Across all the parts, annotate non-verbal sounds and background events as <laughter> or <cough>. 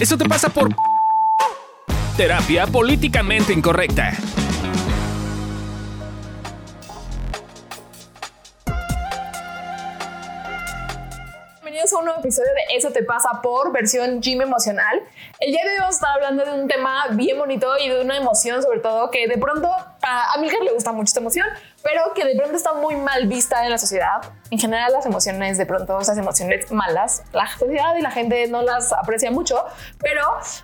Eso te pasa por terapia políticamente incorrecta. Bienvenidos a un nuevo episodio de Eso te pasa por versión gym emocional. El día de hoy vamos a estar hablando de un tema bien bonito y de una emoción sobre todo que de pronto a Milker le gusta mucho esta emoción, pero que de pronto está muy mal vista en la sociedad. En general las emociones de pronto, esas emociones malas, la sociedad y la gente no las aprecia mucho, pero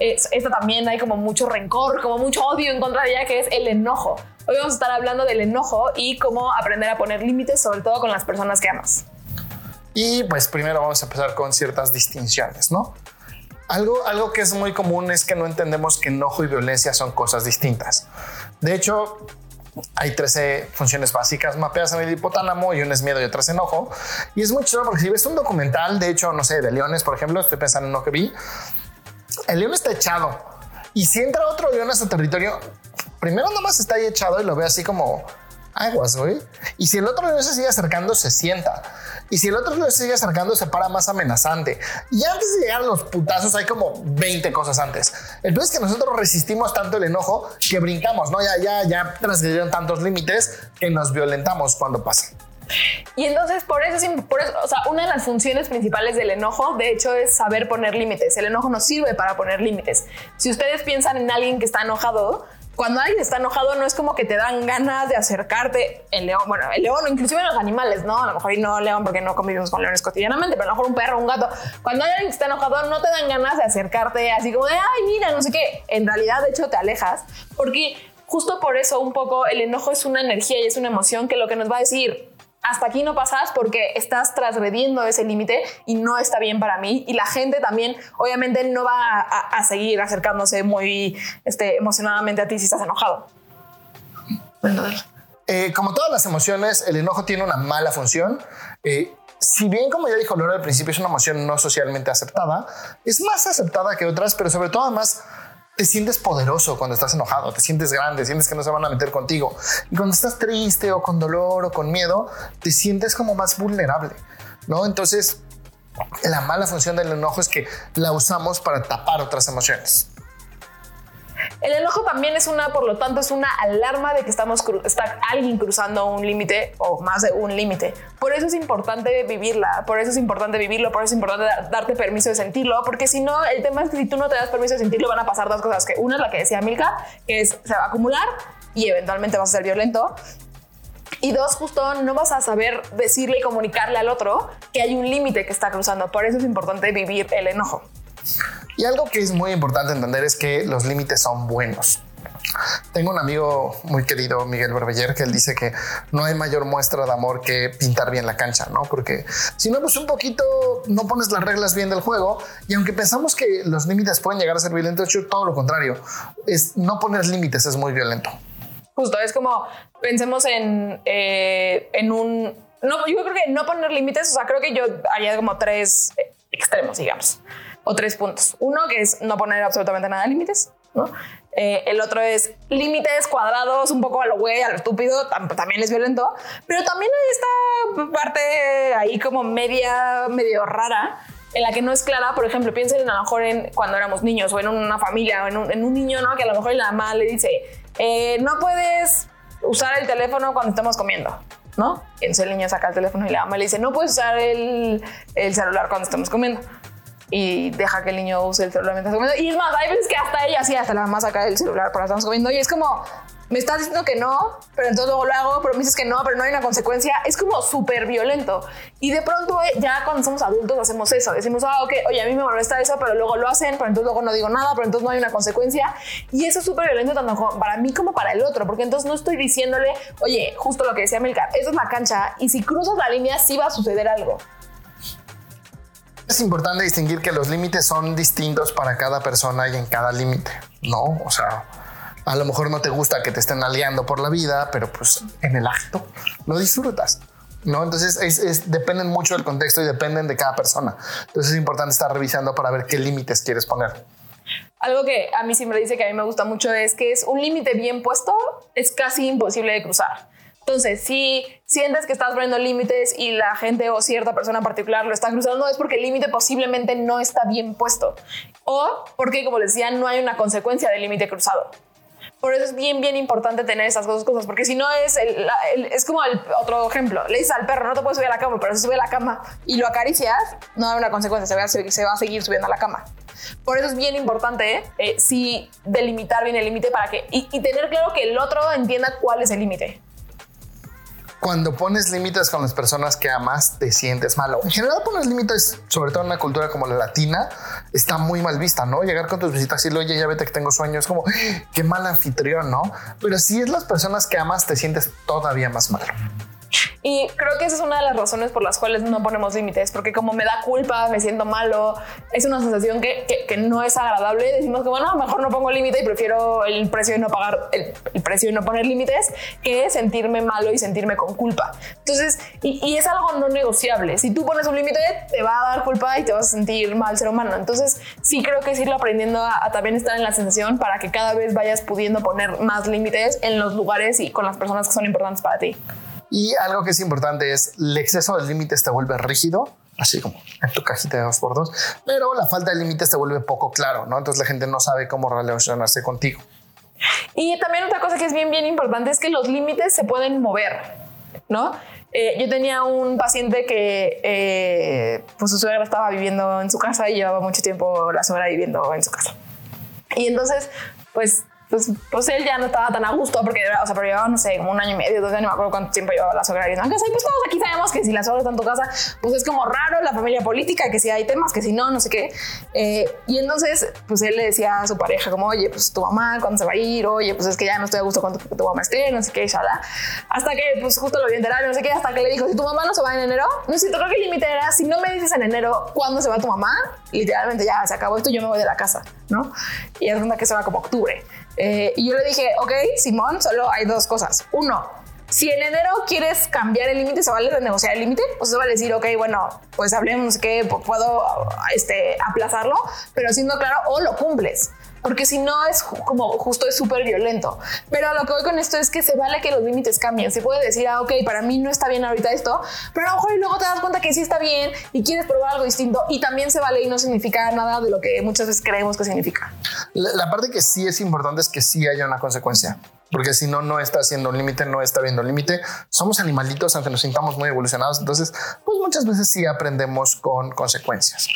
esta también hay como mucho rencor, como mucho odio en contra de ella, que es el enojo. Hoy vamos a estar hablando del enojo y cómo aprender a poner límites, sobre todo con las personas que amas. Y pues primero vamos a empezar con ciertas distinciones, ¿no? Algo, algo que es muy común es que no entendemos que enojo y violencia son cosas distintas. De hecho, hay 13 funciones básicas mapeadas en el hipotálamo y una es miedo y otra es enojo. Y es muy chido porque si ves un documental, de hecho, no sé, de leones, por ejemplo, estoy pensando en uno que vi, el león está echado y si entra otro león a su territorio, primero nomás está ahí echado y lo ve así como aguas, güey. Y si el otro león se sigue acercando, se sienta. Y si el otro león se sigue acercando, se para más amenazante. Y antes de llegar a los putazos, hay como 20 cosas antes. El problema es que nosotros resistimos tanto el enojo que brincamos, ¿no? Ya, ya, ya transgredieron tantos límites que nos violentamos cuando pasa. Y entonces por eso, por eso, o sea, una de las funciones principales del enojo, de hecho, es saber poner límites. El enojo nos sirve para poner límites. Si ustedes piensan en alguien que está enojado, cuando alguien está enojado no es como que te dan ganas de acercarte el león, bueno, el león, inclusive los animales, ¿no? A lo mejor y no león porque no convivimos con leones cotidianamente, pero a lo mejor un perro, un gato. Cuando alguien está enojado no te dan ganas de acercarte así como de, ay, mira, no sé qué. En realidad, de hecho, te alejas porque justo por eso un poco el enojo es una energía y es una emoción que lo que nos va a decir, hasta aquí no pasas porque estás transgrediendo ese límite y no está bien para mí. Y la gente también, obviamente, no va a, seguir acercándose muy este, emocionadamente a ti si estás enojado. Eh, como todas las emociones, el enojo tiene una mala función. Eh, si bien, como ya dijo Laura al principio, es una emoción no socialmente aceptada, es más aceptada que otras, pero sobre todo además te sientes poderoso cuando estás enojado, te sientes grande, sientes que no se van a meter contigo. Y cuando estás triste o con dolor o con miedo, te sientes como más vulnerable, ¿no? Entonces, la mala función del enojo es que la usamos para tapar otras emociones. El enojo también es una, por lo tanto, es una alarma de que estamos está alguien cruzando un límite o más de un límite. Por eso es importante vivirla, por eso es importante vivirlo, por eso es importante darte permiso de sentirlo, porque si no, el tema es que si tú no te das permiso de sentirlo, van a pasar dos cosas. Que una es la que decía Milka, que es se va a acumular y eventualmente vas a ser violento. Y dos, justo no vas a saber decirle y comunicarle al otro que hay un límite que está cruzando. Por eso es importante vivir el enojo. Y algo que es muy importante entender es que los límites son buenos. Tengo un amigo muy querido, Miguel Barbeller, que él dice que no hay mayor muestra de amor que pintar bien la cancha, ¿no? Porque si no, pues un poquito no pones las reglas bien del juego y aunque pensamos que los límites pueden llegar a ser violentos, todo lo contrario, es no poner límites es muy violento. Justo, es como pensemos en, eh, en un... Yo creo que no poner límites, o sea, creo que yo haría como tres extremos, digamos o tres puntos. Uno que es no poner absolutamente nada de límites, ¿no? Eh, el otro es límites cuadrados, un poco a lo güey, a lo estúpido, también es violento, pero también hay esta parte ahí como media, medio rara, en la que no es clara, por ejemplo, piensen a lo mejor en cuando éramos niños o en una familia o en un, niño, ¿no? Que a lo mejor la mamá le dice, eh, no puedes usar el teléfono cuando estamos comiendo, ¿no? entonces el niño saca el teléfono y la mamá le dice, no puedes usar el, el celular cuando estamos comiendo y deja que el niño use el celular mientras está comiendo. Y es más, hay veces que hasta ella sí, hasta la mamá saca el celular para estamos comiendo y es como, me estás diciendo que no, pero entonces luego lo hago, pero me dices que no, pero no hay una consecuencia. Es como súper violento. Y de pronto eh, ya cuando somos adultos hacemos eso. Decimos, ah, ok, oye, a mí me molesta eso, pero luego lo hacen, pero entonces luego no digo nada, pero entonces no hay una consecuencia. Y eso es súper violento tanto para mí como para el otro, porque entonces no estoy diciéndole, oye, justo lo que decía Milcar, esa es la cancha y si cruzas la línea sí va a suceder algo. Es importante distinguir que los límites son distintos para cada persona y en cada límite, ¿no? O sea, a lo mejor no te gusta que te estén aliando por la vida, pero pues en el acto lo disfrutas. ¿no? Entonces es, dependen mucho del contexto y dependen de cada persona. Entonces es importante estar revisando para ver qué límites quieres poner. Algo que a mí siempre dice que a mí me gusta mucho es que es un límite bien puesto, es casi imposible de cruzar. Entonces, si sientes que estás poniendo límites y la gente o cierta persona en particular lo está cruzando, es porque el límite posiblemente no está bien puesto o porque, como les decía, no hay una consecuencia del límite cruzado. Por eso es bien, bien importante tener esas dos cosas, porque si no es, es como el otro ejemplo. Le dices al perro, no te puedes subir a la cama, pero si sube a la cama y lo acaricias, no hay una consecuencia, se va, a, se va a seguir subiendo a la cama. Por eso es bien importante, eh, sí, delimitar bien el límite para que, y, y tener claro que el otro entienda cuál es el límite cuando pones límites con las personas que amas, te sientes malo. En general, pones límites, sobre todo en una cultura como la latina, está muy mal vista, ¿no? Llegar con tus visitas y decirle, oye, ya vete que tengo sueño, es como, qué mal anfitrión, ¿no? Pero si es las personas que amas, te sientes todavía más malo. Y creo que esa es una de las razones por las cuales no ponemos límites, porque como me da culpa, me siento malo, es una sensación que, que, no es agradable. Decimos que bueno, mejor no pongo límite y prefiero el precio de no pagar, el, precio de no poner límites, que sentirme malo y sentirme con culpa. Entonces, y, es algo no negociable. Si tú pones un límite, te va a dar culpa y te vas a sentir mal ser humano. Entonces, sí creo que es irlo aprendiendo a también estar en la sensación para que cada vez vayas pudiendo poner más límites en los lugares y con las personas que son importantes para ti. Y algo que es importante es el exceso de límites te vuelve rígido, así como en tu cajita de dos por dos, pero la falta de límites te vuelve poco claro, ¿no? Entonces la gente no sabe cómo relacionarse contigo. Y también otra cosa que es bien, bien importante es que los límites se pueden mover, ¿no? Eh, yo tenía un paciente que eh, pues su suegra estaba viviendo en su casa y llevaba mucho tiempo la suegra viviendo en su casa. Y entonces, pues pues, pues él ya no estaba tan a gusto porque, o sea, pero llevaba, no sé, como un año y medio, dos años, no me acuerdo cuánto tiempo llevaba la suegra viviendo en casa. Y pues todos aquí sabemos que si la suegra está en tu casa, pues es como raro la familia política, que si hay temas, que si no, no sé qué. Eh, y entonces, pues él le decía a su pareja, como, oye, pues tu mamá, ¿cuándo se va a ir? Oye, pues es que ya no estoy a gusto con tu, tu mamá esté, no sé qué, shala. Hasta que, pues justo lo vi enterar, no sé qué, hasta que le dijo, si tu mamá no se va en enero, no sé, creo que el límite era, si no me dices en enero cuándo se va tu mamá, literalmente ya se acabó esto, yo me voy de la casa, ¿no? Y es una que se va como octubre. Eh, y yo le dije, ok, Simón, solo hay dos cosas. Uno, si en enero quieres cambiar el límite, se vale renegociar el límite, pues se va a decir, ok, bueno, pues hablemos que puedo este, aplazarlo, pero siendo claro, o lo cumples porque si no es como justo es súper violento. Pero lo que voy con esto es que se vale que los límites cambien. Se puede decir, ah, ok, para mí no está bien ahorita esto, pero a lo mejor luego te das cuenta que sí está bien y quieres probar algo distinto y también se vale y no significa nada de lo que muchas veces creemos que significa. La, parte que sí es importante es que sí haya una consecuencia. Porque si no, no está haciendo un límite, no está viendo límite. Somos animalitos, aunque nos sintamos muy evolucionados. Entonces, pues muchas veces sí aprendemos con consecuencias.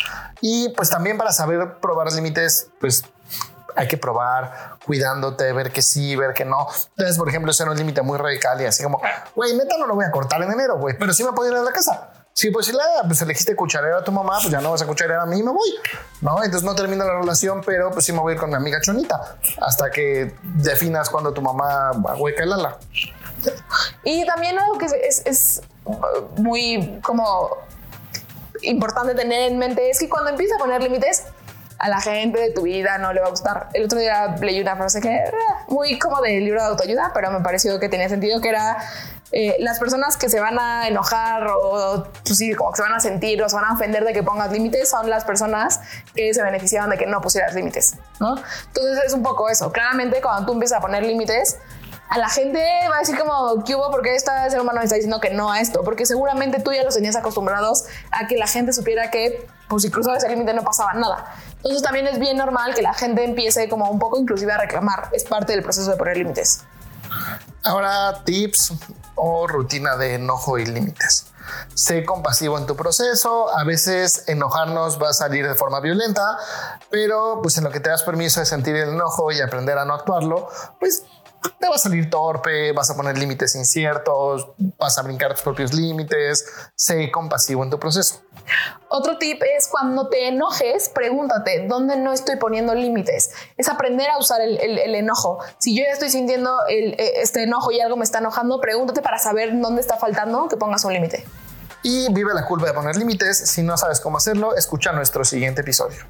Y pues también para saber probar límites, pues hay que probar cuidándote, ver que sí, ver que no. Entonces, por ejemplo, ese era un límite muy radical y así como, güey, neta no lo voy a cortar en enero, güey, pero sí me puedo ir a la casa. Sí, pues si la, pues elegiste cucharera a tu mamá, pues ya no vas a cucharera a mí y me voy, ¿no? Entonces no termina la relación, pero pues sí me voy a ir con mi amiga Chonita hasta que definas cuando tu mamá hueca el ala. Y también algo que es, es muy como importante tener en mente es que cuando empiezas a poner límites, a la gente de tu vida no le va a gustar. El otro día leí una frase que era muy como de libro de autoayuda, pero me pareció que tenía sentido, que era eh, las personas que se van a enojar o pues sí, como que se van a sentir o se van a ofender de que pongas límites son las personas que se beneficiaban de que no pusieras límites, ¿no? Entonces es un poco eso. Claramente cuando tú empiezas a poner límites, a la gente va a decir como, ¿qué hubo? Porque este ser humano está diciendo que no a esto? Porque seguramente tú ya los tenías acostumbrados a que la gente supiera que, pues si cruzabas el límite no pasaba nada. Entonces también es bien normal que la gente empiece como un poco inclusive a reclamar. Es parte del proceso de poner límites. Ahora, tips o rutina de enojo y límites. Sé compasivo en tu proceso. A veces enojarnos va a salir de forma violenta, pero pues en lo que te das permiso de sentir el enojo y aprender a no actuarlo, pues te va a salir torpe, vas a poner límites inciertos, vas a brincar tus propios límites. Sé compasivo en tu proceso. Otro tip es cuando te enojes, pregúntate dónde no estoy poniendo límites. Es aprender a usar el, enojo. Si yo ya estoy sintiendo e, este enojo y algo me está enojando, pregúntate para saber dónde está faltando que pongas un límite. Y vive la culpa de poner límites. Si no sabes cómo hacerlo, escucha nuestro siguiente episodio.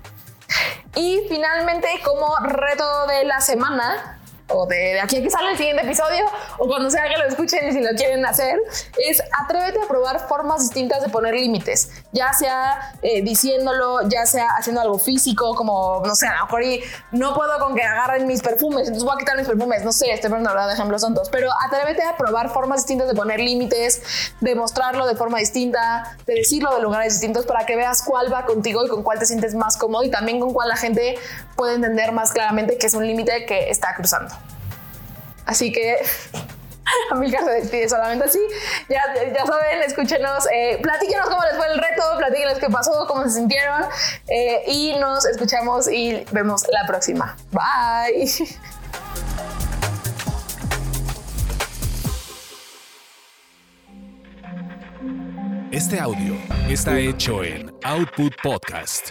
Y finalmente, como reto de la semana, o de, aquí a que sale el siguiente episodio, o cuando sea que lo escuchen y si lo quieren hacer, es atrévete a probar formas distintas de poner límites, ya sea eh, diciéndolo, ya sea haciendo algo físico, como, no sé, a lo mejor no puedo con que agarren mis perfumes, entonces voy a quitar mis perfumes, no sé, estoy hablar de ejemplos tontos, pero atrévete a probar formas distintas de poner límites, de mostrarlo de forma distinta, de decirlo de lugares distintos para que veas cuál va contigo y con cuál te sientes más cómodo y también con cuál la gente puede entender más claramente que es un límite que está cruzando. Así que <laughs> Amilcar se despide solamente así. Ya, ya saben, escúchenos, eh, platíquenos cómo les fue el reto, platíquenos qué pasó, cómo se sintieron eh, y nos escuchamos y vemos la próxima. Bye. Este audio está hecho en Output Podcast.